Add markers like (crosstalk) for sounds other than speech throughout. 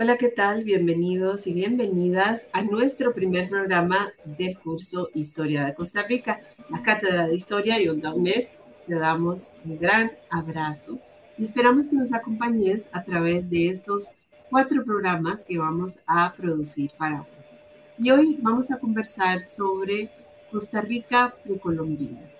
Hola, ¿qué tal? Bienvenidos y bienvenidas a nuestro primer programa del curso Historia de Costa Rica. La Cátedra de Historia y Onda UNED te damos un gran abrazo y esperamos que nos acompañes a través de estos cuatro programas que vamos a producir para vos. Y hoy vamos a conversar sobre Costa Rica precolombina.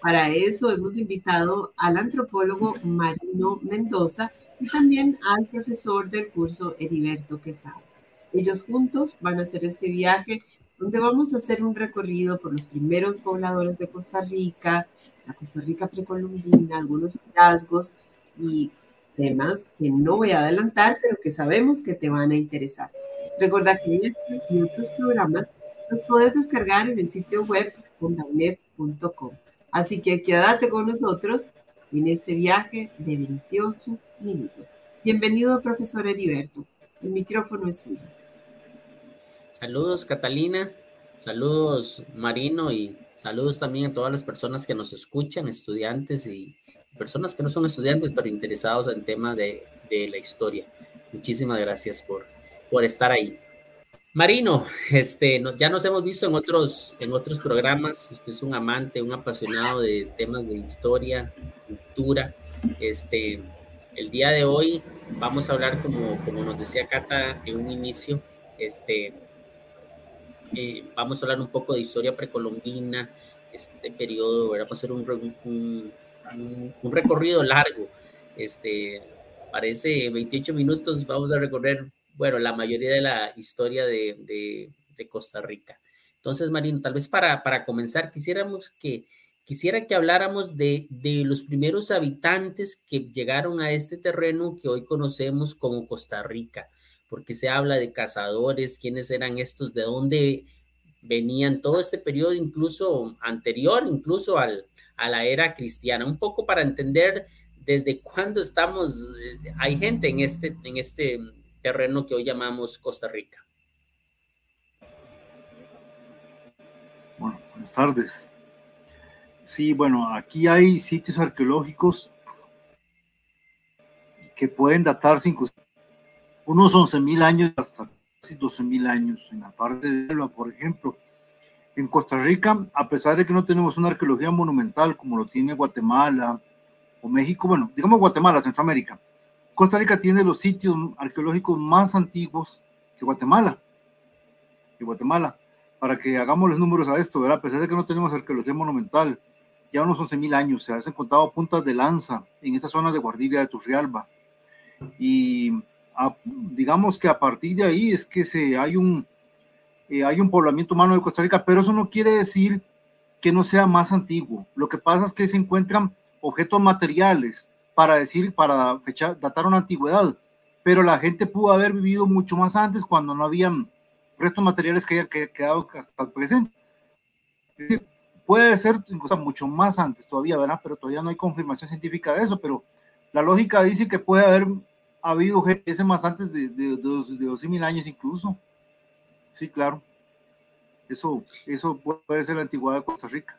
Para eso hemos invitado al antropólogo Marino Mendoza y también al profesor del curso Heriberto Quesada. Ellos juntos van a hacer este viaje donde vamos a hacer un recorrido por los primeros pobladores de Costa Rica, la Costa Rica precolombina, algunos hallazgos y temas que no voy a adelantar, pero que sabemos que te van a interesar. Recuerda que este y otros programas los puedes descargar en el sitio web fundaunet.com. Así que quédate con nosotros en este viaje de 28 minutos. Bienvenido, profesor Heriberto. El micrófono es suyo. Saludos, Catalina. Saludos, Marino, y saludos también a todas las personas que nos escuchan, estudiantes y personas que no son estudiantes, pero interesados en tema de, de la historia. Muchísimas gracias por, por estar ahí. Marino, este, ya nos hemos visto en otros, en otros programas. Usted es un amante, un apasionado de temas de historia, cultura. Este, el día de hoy vamos a hablar, como, como nos decía Cata en un inicio, este, eh, vamos a hablar un poco de historia precolombina, este periodo, vamos a hacer un, un, un recorrido largo. Este, parece 28 minutos, vamos a recorrer bueno, la mayoría de la historia de, Costa Rica. Entonces, Marino, tal vez para, para comenzar, quisiéramos que, quisiera que habláramos de, de, los primeros habitantes que llegaron a este terreno que hoy conocemos como Costa Rica, porque se habla de cazadores, quiénes eran estos, de dónde venían todo este periodo, incluso anterior, incluso al, a la era cristiana, un poco para entender desde cuándo estamos, eh, hay gente en este, en este terreno que hoy llamamos Costa Rica. Bueno, buenas tardes. Sí, bueno, aquí hay sitios arqueológicos que pueden datarse incluso unos 11.000 años hasta casi 12.000 años en la parte de Elba, por ejemplo. En Costa Rica, a pesar de que no tenemos una arqueología monumental como lo tiene Guatemala o México, bueno, digamos Guatemala, Centroamérica, Costa Rica tiene los sitios arqueológicos más antiguos que Guatemala. Que Guatemala. Para que hagamos los números a esto, ¿verdad? A pesar de que no tenemos arqueología monumental, ya unos 11.000 años se han encontrado puntas de lanza en esta zona de Guardilla de Turrialba. Y digamos que a partir de ahí es que se, hay, un, eh, hay un poblamiento humano de Costa Rica, pero eso no quiere decir que no sea más antiguo. Lo que pasa es que se encuentran objetos materiales para decir, para fechar, datar una antigüedad, pero la gente pudo haber vivido mucho más antes cuando no habían restos materiales que hayan quedado hasta el presente. Puede ser mucho más antes todavía, ¿verdad? Pero todavía no hay confirmación científica de eso, pero la lógica dice que puede haber habido ese más antes de, de, de, mil años incluso. Sí, claro. Eso, eso puede ser la antigüedad de Costa Rica.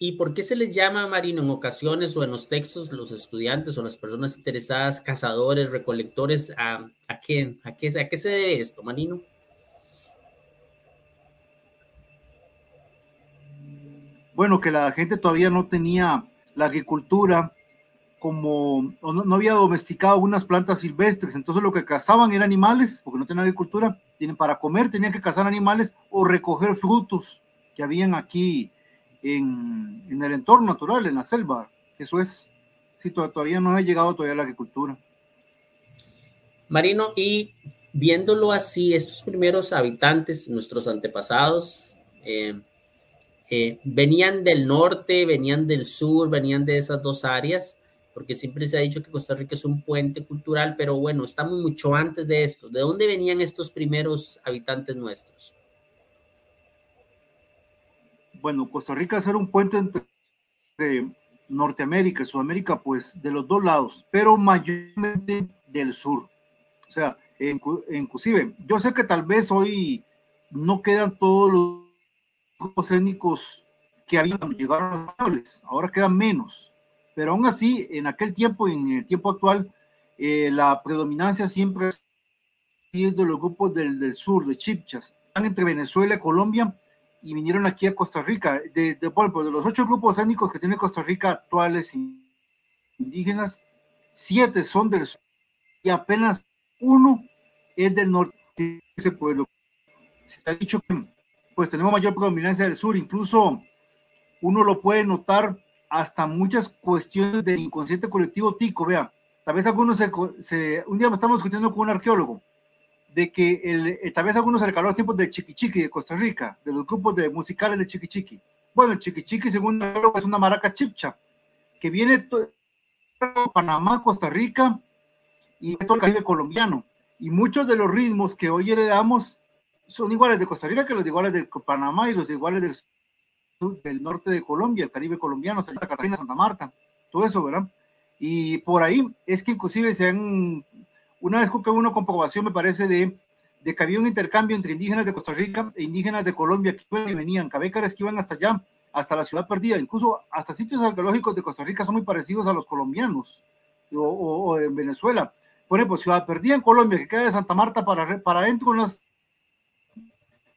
¿Y por qué se les llama, Marino, en ocasiones o en los textos, los estudiantes o las personas interesadas, cazadores, recolectores? ¿A, a, qué, a, qué, ¿A qué se debe esto, Marino? Bueno, que la gente todavía no tenía la agricultura como, no, había domesticado algunas plantas silvestres, entonces lo que cazaban eran animales, porque no tenían agricultura, tienen para comer, tenían que cazar animales o recoger frutos que habían aquí en, el entorno natural, en la selva. Eso es, si todavía no ha llegado todavía la agricultura. Marino, y viéndolo así, estos primeros habitantes, nuestros antepasados, eh, eh, venían del norte, venían del sur, venían de esas dos áreas, porque siempre se ha dicho que Costa Rica es un puente cultural, pero bueno, estamos mucho antes de esto. ¿De dónde venían estos primeros habitantes nuestros? Bueno, Costa Rica era un puente entre Norteamérica y Sudamérica, pues de los dos lados, pero mayormente del sur. O sea, inclusive, yo sé que tal vez hoy no quedan todos los grupos étnicos que habían llegado a los ahora quedan menos, pero aún así, en aquel tiempo en el tiempo actual, eh, la predominancia siempre es de los grupos del, del sur, de Chipchas, están entre Venezuela y Colombia, y vinieron aquí a Costa Rica. De, de, pues, de los ocho grupos étnicos que tiene Costa Rica actuales indígenas, siete son del sur y apenas uno es del norte ese pueblo. Se ha dicho que pues tenemos mayor predominancia del sur, incluso uno lo puede notar hasta muchas cuestiones del inconsciente colectivo tico, vea, tal vez algunos se, se un día estamos discutiendo con un arqueólogo de que el, eh, tal vez algunos se los tiempos de Chiqui Chiqui de Costa Rica, de los grupos de musicales de Chiqui Chiqui. Bueno, el Chiqui Chiqui, según es una maraca chipcha, que viene de Panamá, Costa Rica y todo el Caribe colombiano. Y muchos de los ritmos que hoy heredamos son iguales de Costa Rica que los iguales de Panamá y los iguales del, sur, del norte de Colombia, el Caribe colombiano, Santa Catalina, Santa Marta, todo eso, ¿verdad? Y por ahí es que inclusive se han una vez que hubo una comprobación, me parece, de, que había un intercambio entre indígenas de Costa Rica e indígenas de Colombia que iban y venían, cabécares que iban hasta allá, hasta la ciudad perdida, incluso hasta sitios arqueológicos de Costa Rica son muy parecidos a los colombianos o, o, en Venezuela. Por ejemplo, Ciudad Perdida en Colombia, que queda de Santa Marta para, para adentro, unas,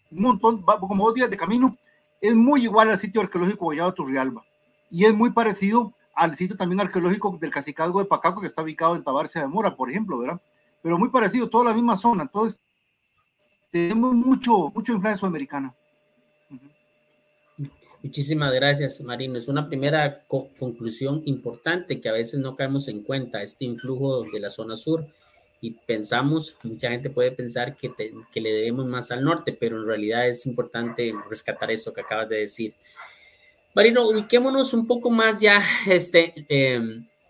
un montón, como dos días de camino, es muy igual al sitio arqueológico Guayabo Turrialba y es muy parecido al sitio también arqueológico del Cacicazgo de Pacaco, que está ubicado en Tabarcia de Mora, por ejemplo, ¿verdad? Pero muy parecido, toda la misma zona. Entonces, tenemos mucho, mucho influencia sudamericana. Muchísimas gracias, Marino. Es una primera co conclusión importante que a veces no caemos en cuenta, este influjo de la zona sur. Y pensamos, mucha gente puede pensar que, que le debemos más al norte, pero en realidad es importante rescatar esto que acabas de decir. Marino, ubiquémonos un poco más ya este, eh,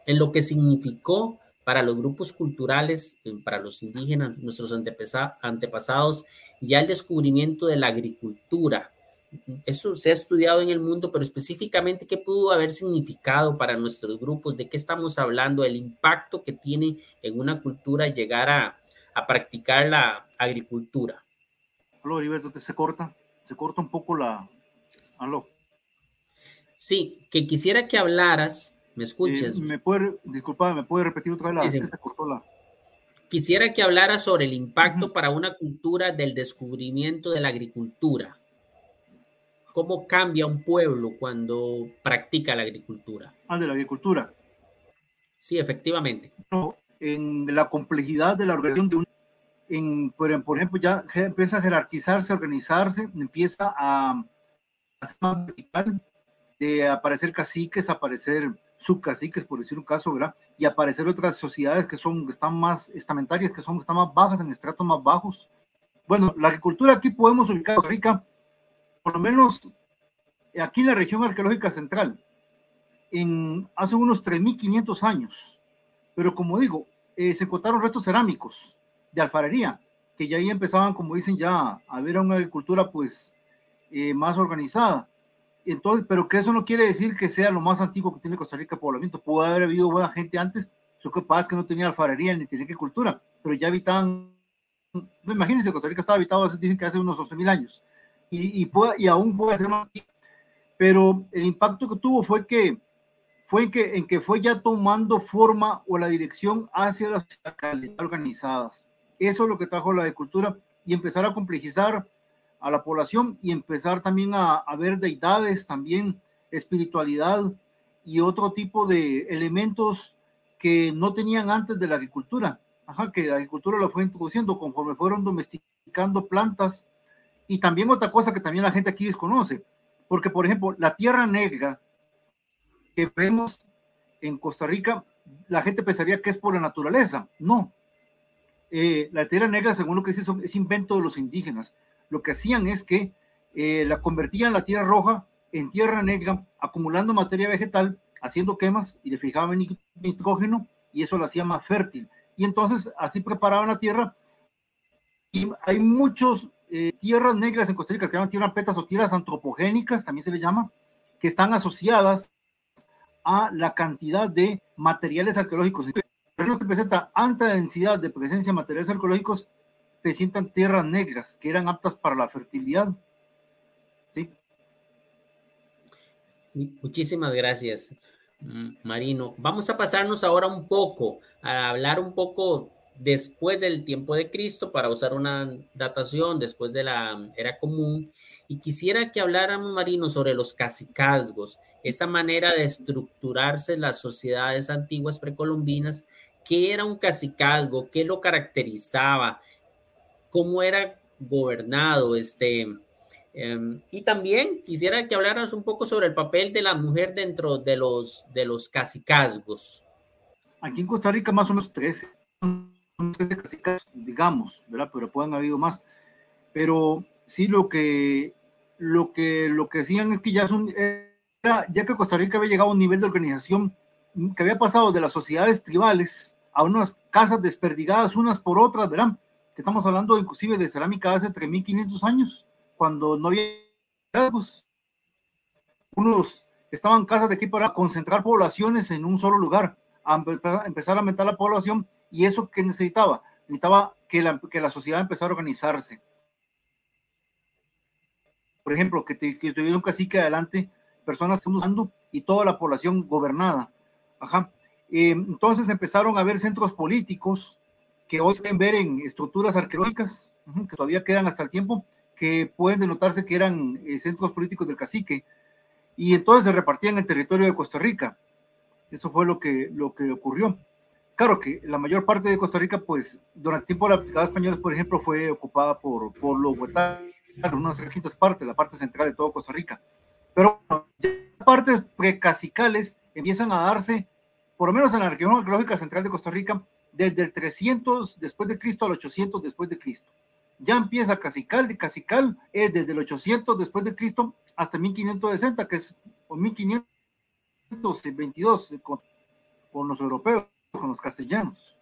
en lo que significó para los grupos culturales, eh, para los indígenas, nuestros antepasados, ya el descubrimiento de la agricultura. Eso se ha estudiado en el mundo, pero específicamente, ¿qué pudo haber significado para nuestros grupos? ¿De qué estamos hablando? El impacto que tiene en una cultura llegar a, a practicar la agricultura. Aló, Heriberto, se corta, se corta un poco la... Aló. Sí, que quisiera que hablaras, me escuches. Eh, me puede, disculpa, me puede repetir otra vez la, sí, sí. la... Quisiera que hablaras sobre el impacto uh -huh. para una cultura del descubrimiento de la agricultura. ¿Cómo cambia un pueblo cuando practica la agricultura? Ah, de la agricultura. Sí, efectivamente. No, en la complejidad de la organización de un en, por, por ejemplo, ya empieza a jerarquizarse, a organizarse, empieza a, a ser más vertical, de aparecer caciques, aparecer subcaciques, por decir un caso, ¿verdad? Y aparecer otras sociedades que son, que están más estamentarias, que son, están más bajas, en estratos más bajos. Bueno, la agricultura aquí podemos ubicar Costa Rica, por lo menos aquí en la región arqueológica central, en hace unos 3.500 años. Pero como digo, eh, se encontraron restos cerámicos de alfarería, que ya ahí empezaban, como dicen, ya a ver una agricultura pues eh, más organizada entonces, pero que eso no quiere decir que sea lo más antiguo que tiene Costa Rica poblamiento. Pudo haber habido buena gente antes, lo que pasa es que no tenía alfarería ni tenía que cultura, pero ya habitaban, imagínense, Costa Rica estaba habitado, dicen que hace unos 12 mil años, y, y, puede, y aún puede ser más pero el impacto que tuvo fue que fue en que, en que fue ya tomando forma o la dirección hacia las organizadas. Eso es lo que trajo la agricultura y empezar a complejizar a la población y empezar también a, a, ver deidades, también espiritualidad y otro tipo de elementos que no tenían antes de la agricultura. Ajá, que la agricultura lo fue introduciendo conforme fueron domesticando plantas y también otra cosa que también la gente aquí desconoce, porque por ejemplo la tierra negra que vemos en Costa Rica, la gente pensaría que es por la naturaleza, no. Eh, la tierra negra, según lo que dice, es invento de los indígenas lo que hacían es que eh, la convertían la tierra roja en tierra negra, acumulando materia vegetal haciendo quemas y le fijaban nitrógeno y eso lo hacía más fértil. Y entonces así preparaban la tierra. Y hay muchos eh, tierras negras en Costa Rica que llaman tierras petas o tierras antropogénicas, también se le llama, que están asociadas a la cantidad de materiales arqueológicos. Pero que presenta alta densidad de presencia de materiales arqueológicos, presentan tierras negras que eran aptas para la fertilidad. ¿Sí? Muchísimas gracias, Marino. Vamos a pasarnos ahora un poco a hablar un poco después del tiempo de Cristo para usar una datación después de la era común. Y quisiera que habláramos, Marino, sobre los cacicazgos, esa manera de estructurarse las sociedades antiguas precolombinas. ¿Qué era un cacicazgo? ¿Qué lo caracterizaba? ¿Cómo era gobernado? Este, em, y también quisiera que hablaras un poco sobre el papel de la mujer dentro de los, de los cacicazgos. Aquí en Costa Rica más o menos 13 digamos, ¿verdad? Pero pueden haber habido más. Pero sí lo que, lo que, lo que decían es que ya, son, era, ya que Costa Rica había llegado a un nivel de organización que había pasado de las sociedades tribales a unas casas desperdigadas unas por otras, ¿verdad? Que estamos hablando inclusive de cerámica hace 3.500 años, cuando no había unos estaban casas de aquí para concentrar poblaciones en un solo lugar, a empezar a aumentar la población ¿Y eso qué necesitaba? Necesitaba que la, que la sociedad empezara a organizarse. Por ejemplo, que, que tuviera un cacique adelante, personas usando y toda la población gobernada. Ajá. Eh, entonces empezaron a haber centros políticos que hoy se pueden ver en estructuras arqueológicas, que todavía quedan hasta el tiempo, que pueden denotarse que eran eh, centros políticos del cacique. Y entonces se repartían el territorio de Costa Rica. Eso fue lo que, lo que ocurrió. Claro que la mayor parte de Costa Rica, pues durante el tiempo de la picada española, por ejemplo, fue ocupada por, por los huetanos, unas distintas partes, la parte central de todo Costa Rica. Pero partes precasicales empiezan a darse, por lo menos en la región arqueológica central de Costa Rica, desde el 300 después de Cristo al 800 después de Cristo. Ya empieza Casical, de Casical es desde el 800 después de Cristo hasta 1560, que es 1522 con, con los europeos con los castellanos.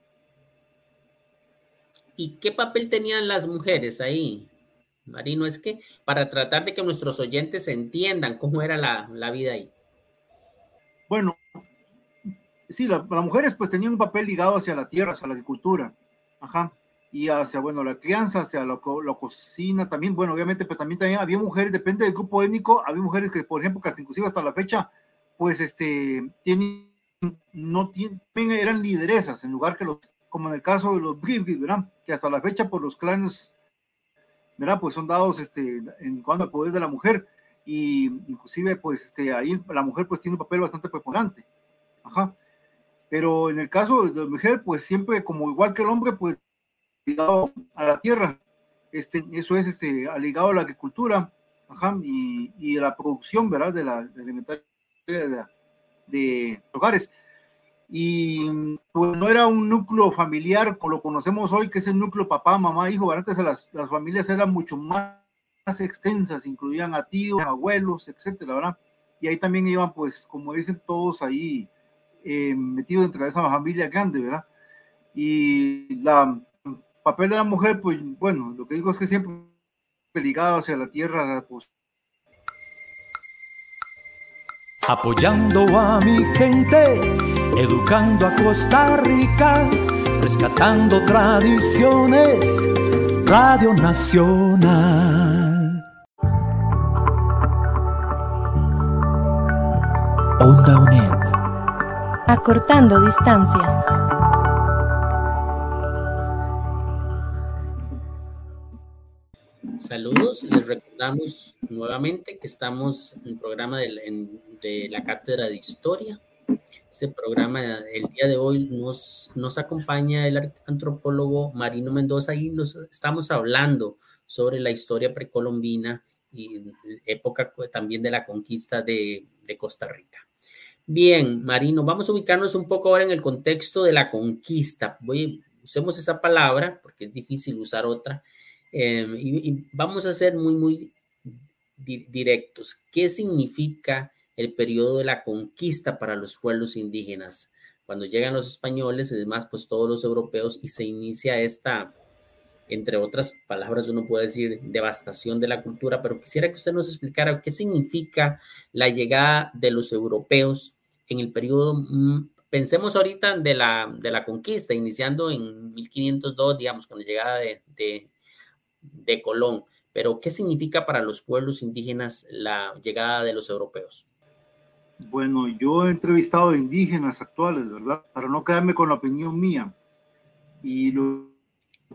¿Y qué papel tenían las mujeres ahí, Marino? Es que para tratar de que nuestros oyentes entiendan cómo era la, la vida ahí. Bueno, sí, las mujeres pues tenían un papel ligado hacia la tierra, hacia la agricultura, ajá, y hacia, bueno, la crianza, hacia la, cocina también, bueno, obviamente, pero también, también había mujeres, depende del grupo étnico, había mujeres que, por ejemplo, que hasta inclusive hasta la fecha, pues, este, tienen no tienen, eran lideresas en lugar que los, como en el caso de los Bribris, ¿verdad? Que hasta la fecha por los clanes, ¿verdad? Pues son dados este, en cuanto al poder de la mujer y inclusive pues este, ahí la mujer pues tiene un papel bastante preponderante, ajá. Pero en el caso de la mujer pues siempre como igual que el hombre pues ligado a la tierra, este, eso es este, ligado a la agricultura, ajá, y, y a la producción, ¿verdad? De la, de de de hogares. Y pues no era un núcleo familiar como lo conocemos hoy, que es el núcleo papá, mamá, hijo. Antes las, las familias eran mucho más, extensas, incluían a tíos, abuelos, etcétera, ¿verdad? Y ahí también iban, pues, como dicen todos ahí, eh, metidos dentro de esa familia grande, ¿verdad? Y la papel de la mujer, pues, bueno, lo que digo es que siempre ligado hacia la tierra, pues, apoyando a mi gente, educando a Costa Rica, rescatando tradiciones, Radio Nacional. Onda UNED. Acortando distancias. Saludos, les recordamos nuevamente que estamos en el programa de, la Cátedra de Historia. Este programa, el día de hoy, nos, acompaña el antropólogo Marino Mendoza y nos estamos hablando sobre la historia precolombina y época también de la conquista de Costa Rica. Bien, Marino, vamos a ubicarnos un poco ahora en el contexto de la conquista. Voy, usemos esa palabra porque es difícil usar otra Em, y, vamos a ser muy, muy directos. ¿Qué significa el periodo de la conquista para los pueblos indígenas. Cuando llegan los españoles y demás, pues todos los europeos y se inicia esta, entre otras palabras, uno puede decir devastación de la cultura, pero quisiera que usted nos explicara qué significa la llegada de los europeos en el periodo, mm, pensemos ahorita de la, de la conquista, iniciando en 1502, digamos, con la llegada de, de, Colón, pero ¿qué significa para los pueblos indígenas la llegada de los europeos? Bueno, yo he entrevistado indígenas actuales, ¿verdad? Para no quedarme con la opinión mía. Y lo,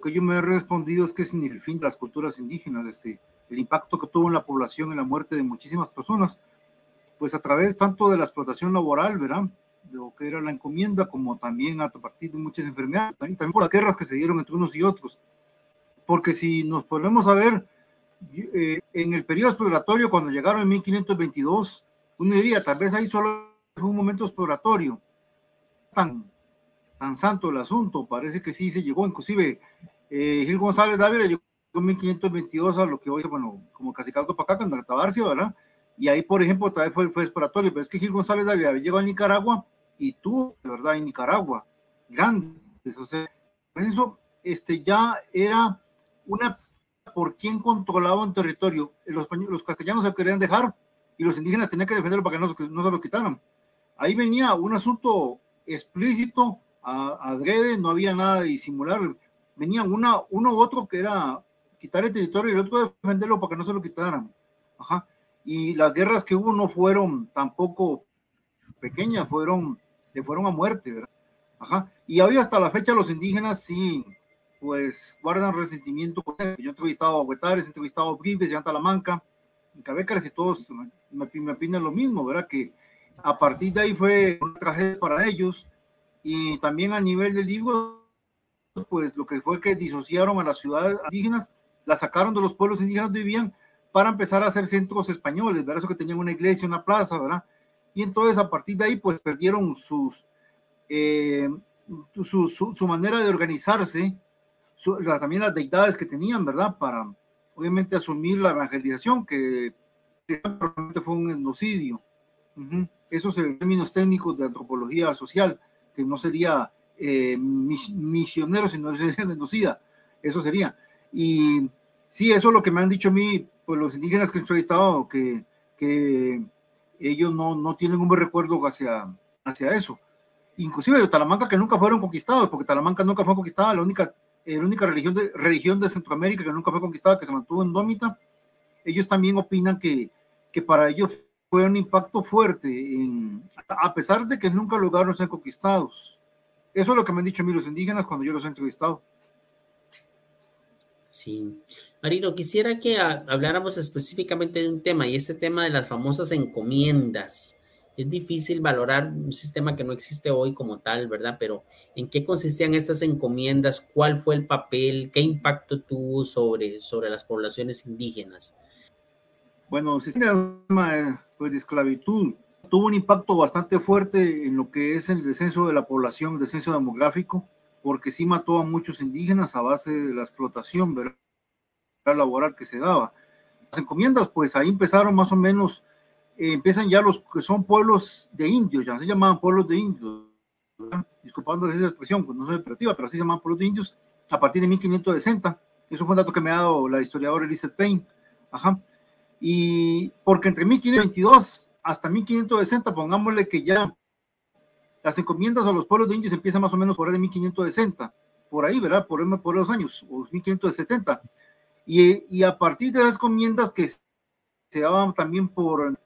que yo me he respondido es que es el fin de las culturas indígenas, este, el impacto que tuvo en la población, en la muerte de muchísimas personas, pues a través tanto de la explotación laboral, ¿verdad? De lo que era la encomienda, como también a partir de muchas enfermedades, también, también por las guerras que se dieron entre unos y otros. Porque si nos ponemos a ver, eh, en el periodo exploratorio, cuando llegaron en 1522, uno diría, tal vez ahí solo fue un momento exploratorio, tan, tan santo el asunto, parece que sí se llegó, inclusive eh, Gil González Dávila llegó en 1522 a lo que hoy, bueno, como Cacicalco Pacaca, en Tabarcia, ¿verdad? Y ahí, por ejemplo, tal vez fue, fue exploratorio, pero es que Gil González Dávila llegó a Nicaragua y tú, de verdad, en Nicaragua, grandes, o sea, eso este, ya era una por quién controlaba un territorio. Los, los castellanos se querían dejar y los indígenas tenían que defenderlo para que no, no se lo quitaran. Ahí venía un asunto explícito, adrede, no había nada de disimular. Venían una, uno u otro que era quitar el territorio y el otro defenderlo para que no se lo quitaran. Ajá. Y las guerras que hubo no fueron tampoco pequeñas, fueron, le fueron a muerte, ¿verdad? Ajá. Y hoy hasta la fecha los indígenas sí, pues guardan resentimiento. Yo he entrevistado a Huetares, he entrevistado a Brives, a Talamanca, en Cabécares y todos me, me opinan lo mismo, ¿verdad? Que a partir de ahí fue una tragedia para ellos y también a nivel del libro, pues lo que fue que disociaron a las ciudades indígenas, las sacaron de los pueblos indígenas donde vivían para empezar a hacer centros españoles, ¿verdad? Eso que tenían una iglesia, una plaza, ¿verdad? Y entonces a partir de ahí, pues perdieron sus, eh, su, su, manera de organizarse, también las deidades que tenían, ¿verdad? Para obviamente asumir la evangelización, que fue un genocidio. Esos términos técnicos de antropología social, que no sería eh, misionero, sino sería (laughs) genocida. Eso sería. Y sí, eso es lo que me han dicho a mí, pues los indígenas que he entrevistado, que, que ellos no, no tienen un buen recuerdo hacia, hacia eso. Inclusive de Talamanca, que nunca fueron conquistados, porque Talamanca nunca fue conquistada, la única, la única religión de, religión de Centroamérica que nunca fue conquistada, que se mantuvo en Dómita, ellos también opinan que, que para ellos fue un impacto fuerte, en, a pesar de que nunca lograron ser conquistados. Eso es lo que me han dicho a mí los indígenas cuando yo los he entrevistado. Sí. Marino, quisiera que habláramos específicamente de un tema y este tema de las famosas encomiendas. Es difícil valorar un sistema que no existe hoy como tal, ¿verdad? Pero ¿en qué consistían estas encomiendas? ¿Cuál fue el papel? ¿Qué impacto tuvo sobre, sobre las poblaciones indígenas? Bueno, el sistema pues, de esclavitud tuvo un impacto bastante fuerte en lo que es el descenso de la población, el descenso demográfico, porque sí mató a muchos indígenas a base de la explotación ¿verdad? Laboral que se daba. Las encomiendas, pues ahí empezaron más o menos, eh, empiezan ya los que son pueblos de indios, ya se llamaban pueblos de indios, disculpando esa expresión, pues no soy operativa, pero así se llamaban pueblos de indios, a partir de 1560. Eso fue un dato que me ha dado la historiadora Elizabeth Payne. Ajá. Y porque entre 1522 hasta 1560, pongámosle que ya las encomiendas a los pueblos de indios empiezan más o menos por ahí de 1560, por ahí, ¿verdad? Por, por los años, o 1570. Y, y a partir de esas encomiendas que se daban también por,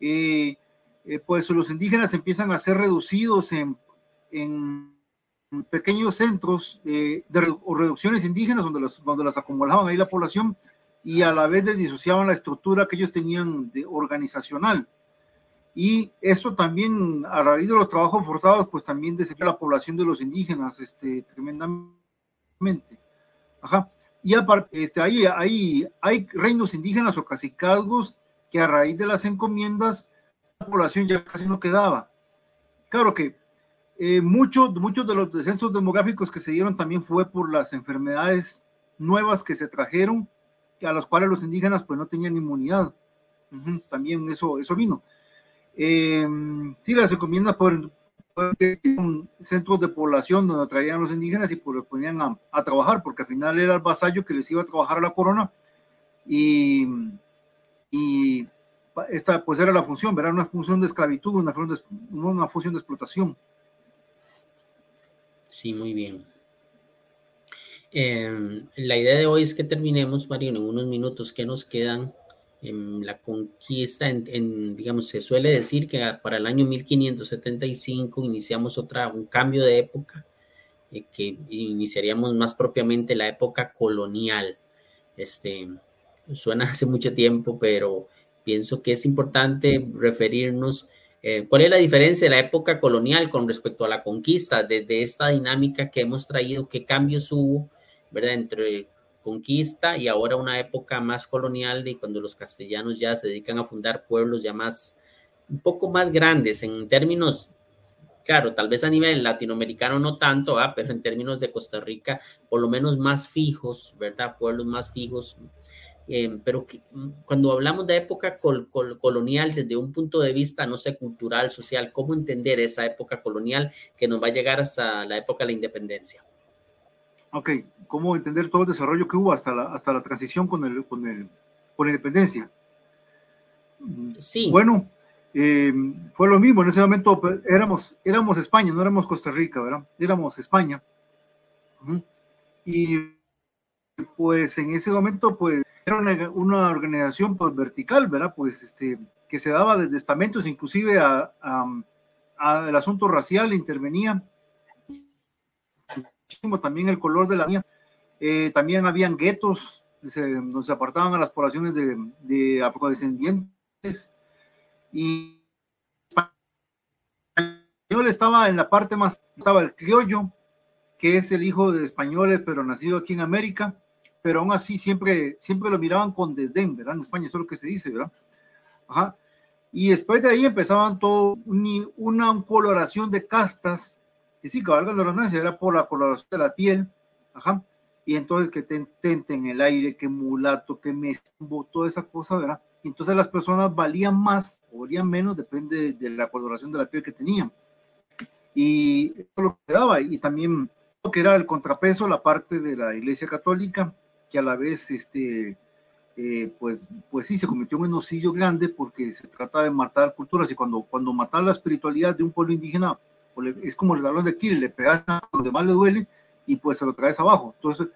eh, eh, pues los indígenas empiezan a ser reducidos en, en pequeños centros eh, de, o reducciones indígenas donde las, donde las acumulaban ahí la población y a la vez les disociaban la estructura que ellos tenían de organizacional. Y eso también, a raíz de los trabajos forzados, pues también desempeñó la población de los indígenas este, tremendamente. Ajá. Y aparte, este, ahí, ahí hay reinos indígenas o cacicazgos que a raíz de las encomiendas, la población ya casi no quedaba. Claro que eh, muchos de los descensos demográficos que se dieron también fue por las enfermedades nuevas que se trajeron, a las cuales los indígenas pues no tenían inmunidad. también eso, eso vino. Eh, sí, las encomiendas por, centros de población donde traían los indígenas y pues los ponían a, trabajar, porque al final era el vasallo que les iba a trabajar a la corona y, esta pues era la función, ¿verdad? Una función de esclavitud, una función de, una función de explotación. Sí, muy bien. Em, la idea de hoy es que terminemos, Mario, en unos minutos que nos quedan en la conquista, en, digamos, se suele decir que para el año 1575 iniciamos otra, un cambio de época, eh, que iniciaríamos más propiamente la época colonial. Este, suena hace mucho tiempo, pero pienso que es importante referirnos eh, cuál es la diferencia de la época colonial con respecto a la conquista, desde esta dinámica que hemos traído, qué cambios hubo, ¿verdad? Entre conquista y ahora una época más colonial de cuando los castellanos ya se dedican a fundar pueblos ya más, un poco más grandes en términos, claro, tal vez a nivel latinoamericano no tanto, ¿ah? pero en términos de Costa Rica, por lo menos más fijos, ¿verdad? Pueblos más fijos. Eh, pero cuando hablamos de época colonial desde un punto de vista, no sé, cultural, social, ¿cómo entender esa época colonial que nos va a llegar hasta la época de la independencia? Ok, ¿cómo entender todo el desarrollo que hubo hasta la, hasta la transición con, el, con, el, con la independencia? Sí. Bueno, eh, fue lo mismo, en ese momento éramos, éramos España, no éramos Costa Rica, ¿verdad? Éramos España. Y pues en ese momento, pues era una, organización pues, vertical, ¿verdad? Pues este, que se daba desde estamentos, inclusive a, a, el asunto racial intervenía también el color de la mía. Eh, también habían guetos, se apartaban a las poblaciones de, de afrodescendientes. Y español estaba en la parte más, estaba el criollo, que es el hijo de españoles, pero nacido aquí en América, pero aún así siempre, siempre lo miraban con desdén, ¿verdad? En España, eso es lo que se dice, ¿verdad? Ajá. Y después de ahí empezaban todo una coloración de castas y sí, cabalga la redundancia, era por la coloración de la piel, ajá, y entonces que te en el aire, que mulato, que mesmo, toda esa cosa, ¿verdad? Y entonces las personas valían más o valían menos, depende de la coloración de la piel que tenían. Y eso lo que daba, y también lo que era el contrapeso, la parte de la iglesia católica, que a la vez, este, eh, pues, pues sí, se cometió un enosillo grande porque se trata de matar culturas y cuando, cuando matar la espiritualidad de un pueblo indígena, es como el balón de Kiel, le pegas donde más le duele y pues se lo traes abajo. Entonces,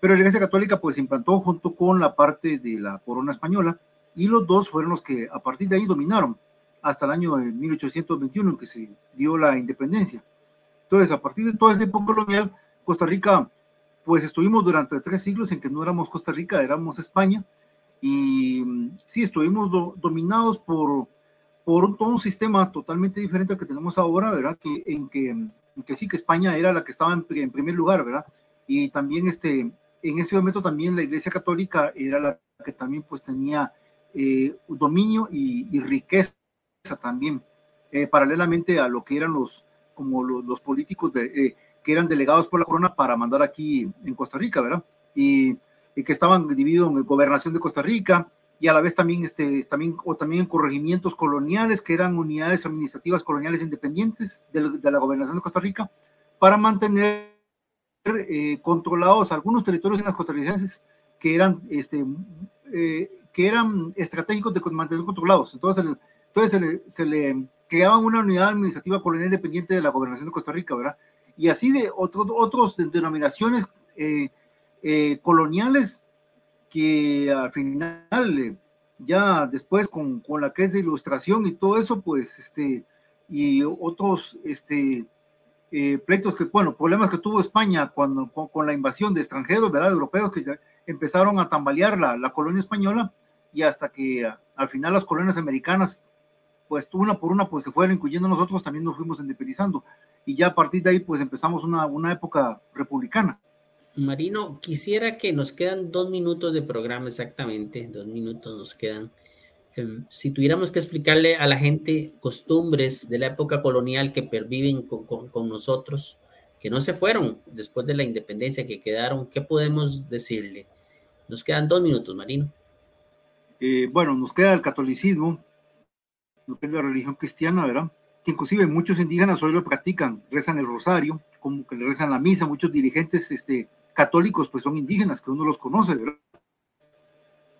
pero la Iglesia Católica pues se implantó junto con la parte de la corona española y los dos fueron los que a partir de ahí dominaron hasta el año de 1821 en que se dio la independencia. Entonces, a partir de toda esta época colonial, Costa Rica, pues estuvimos durante tres siglos en que no éramos Costa Rica, éramos España, y mm, sí, estuvimos dominados por por todo un sistema totalmente diferente al que tenemos ahora, ¿verdad? Que, en, que, que sí que España era la que estaba en, primer lugar, ¿verdad? Y también este, en ese momento también la Iglesia Católica era la que también pues tenía eh, dominio y, riqueza también, eh, paralelamente a lo que eran los, como los, políticos de, eh, que eran delegados por la corona para mandar aquí en Costa Rica, ¿verdad? Y, y que estaban divididos en gobernación de Costa Rica, y a la vez también, este, también, o también corregimientos coloniales, que eran unidades administrativas coloniales independientes de, la gobernación de Costa Rica, para mantener eh, controlados algunos territorios en las costarricenses que eran, este, eh, que eran estratégicos de mantener controlados. Entonces, entonces se, le, se le creaban una unidad administrativa colonial independiente de la gobernación de Costa Rica, ¿verdad? Y así de otros otros denominaciones eh, coloniales que al final, eh, ya después con, con, la que es de ilustración y todo eso, pues, este, y otros, este, eh, pleitos que, bueno, problemas que tuvo España cuando, con, la invasión de extranjeros, ¿verdad? Europeos que empezaron a tambalear la, la colonia española y hasta que al final las colonias americanas, pues una por una, pues se fueron incluyendo nosotros, también nos fuimos independizando. Y ya a partir de ahí, pues empezamos una, una época republicana. Marino, quisiera que nos quedan dos minutos de programa exactamente, dos minutos nos quedan. Em, si tuviéramos que explicarle a la gente costumbres de la época colonial que perviven con, nosotros, que no se fueron después de la independencia, que quedaron, ¿qué podemos decirle? Nos quedan dos minutos, Marino. Eh, bueno, nos queda el catolicismo, lo que es la religión cristiana, ¿verdad? Que inclusive muchos indígenas hoy lo practican, rezan el rosario, como que le rezan la misa, muchos dirigentes este, católicos pues son indígenas, que uno los conoce, ¿verdad?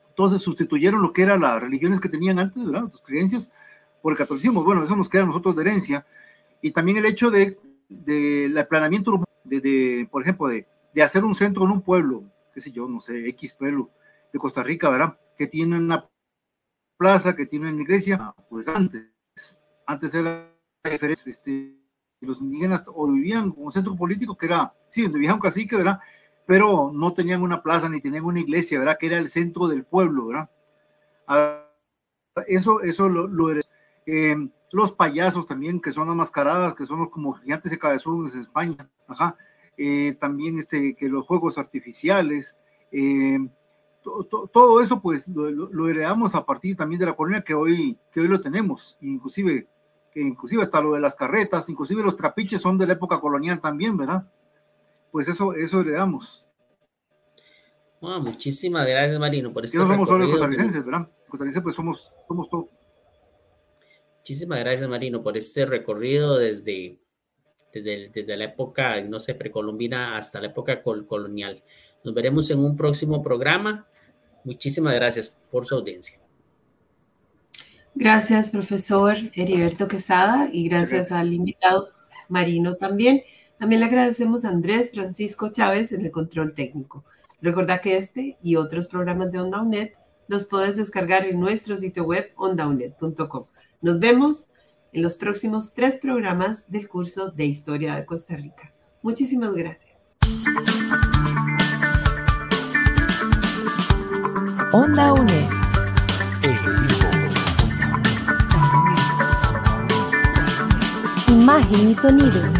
Entonces sustituyeron lo que eran las religiones que tenían antes, ¿verdad? Sus creencias por el catolicismo. Bueno, eso nos queda a nosotros de herencia. Y también el hecho de, de aplanamiento, de, de, por ejemplo, de, de hacer un centro en un pueblo, qué sé yo, no sé, X pueblo de Costa Rica, ¿verdad? Que tiene una plaza, que tiene una iglesia, pues antes, antes era este, los indígenas o vivían como centro político que era, sí, donde vivía un cacique, ¿verdad? Pero no tenían una plaza ni tenían una iglesia, ¿verdad? Que era el centro del pueblo, ¿verdad? Ah, eso, eso lo, lo eh, los payasos también, que son las mascaradas, que son los como gigantes de cabezones en España, ajá. Eh, también este, que los juegos artificiales, eh, todo eso pues lo, heredamos a partir también de la colonia que hoy, que hoy lo tenemos, inclusive, que inclusive hasta lo de las carretas, inclusive los trapiches son de la época colonial también, ¿verdad? Pues eso, eso heredamos. muchísimas gracias Marino por este no somos solo costarricenses, ¿verdad? Costarricenses pues somos, somos todo. Muchísimas gracias Marino por este recorrido desde, desde, desde la época, no sé, precolombina hasta la época colonial. Nos veremos en un próximo programa. Muchísimas gracias por su audiencia. Gracias, profesor Heriberto Quesada, y gracias, al invitado Marino también. También le agradecemos a Andrés Francisco Chávez en el control técnico. Recuerda que este y otros programas de Onda UNED los puedes descargar en nuestro sitio web ondaunet.com. Nos vemos en los próximos tres programas del curso de Historia de Costa Rica. Muchísimas gracias. Onda UNED. Imagen y sonido.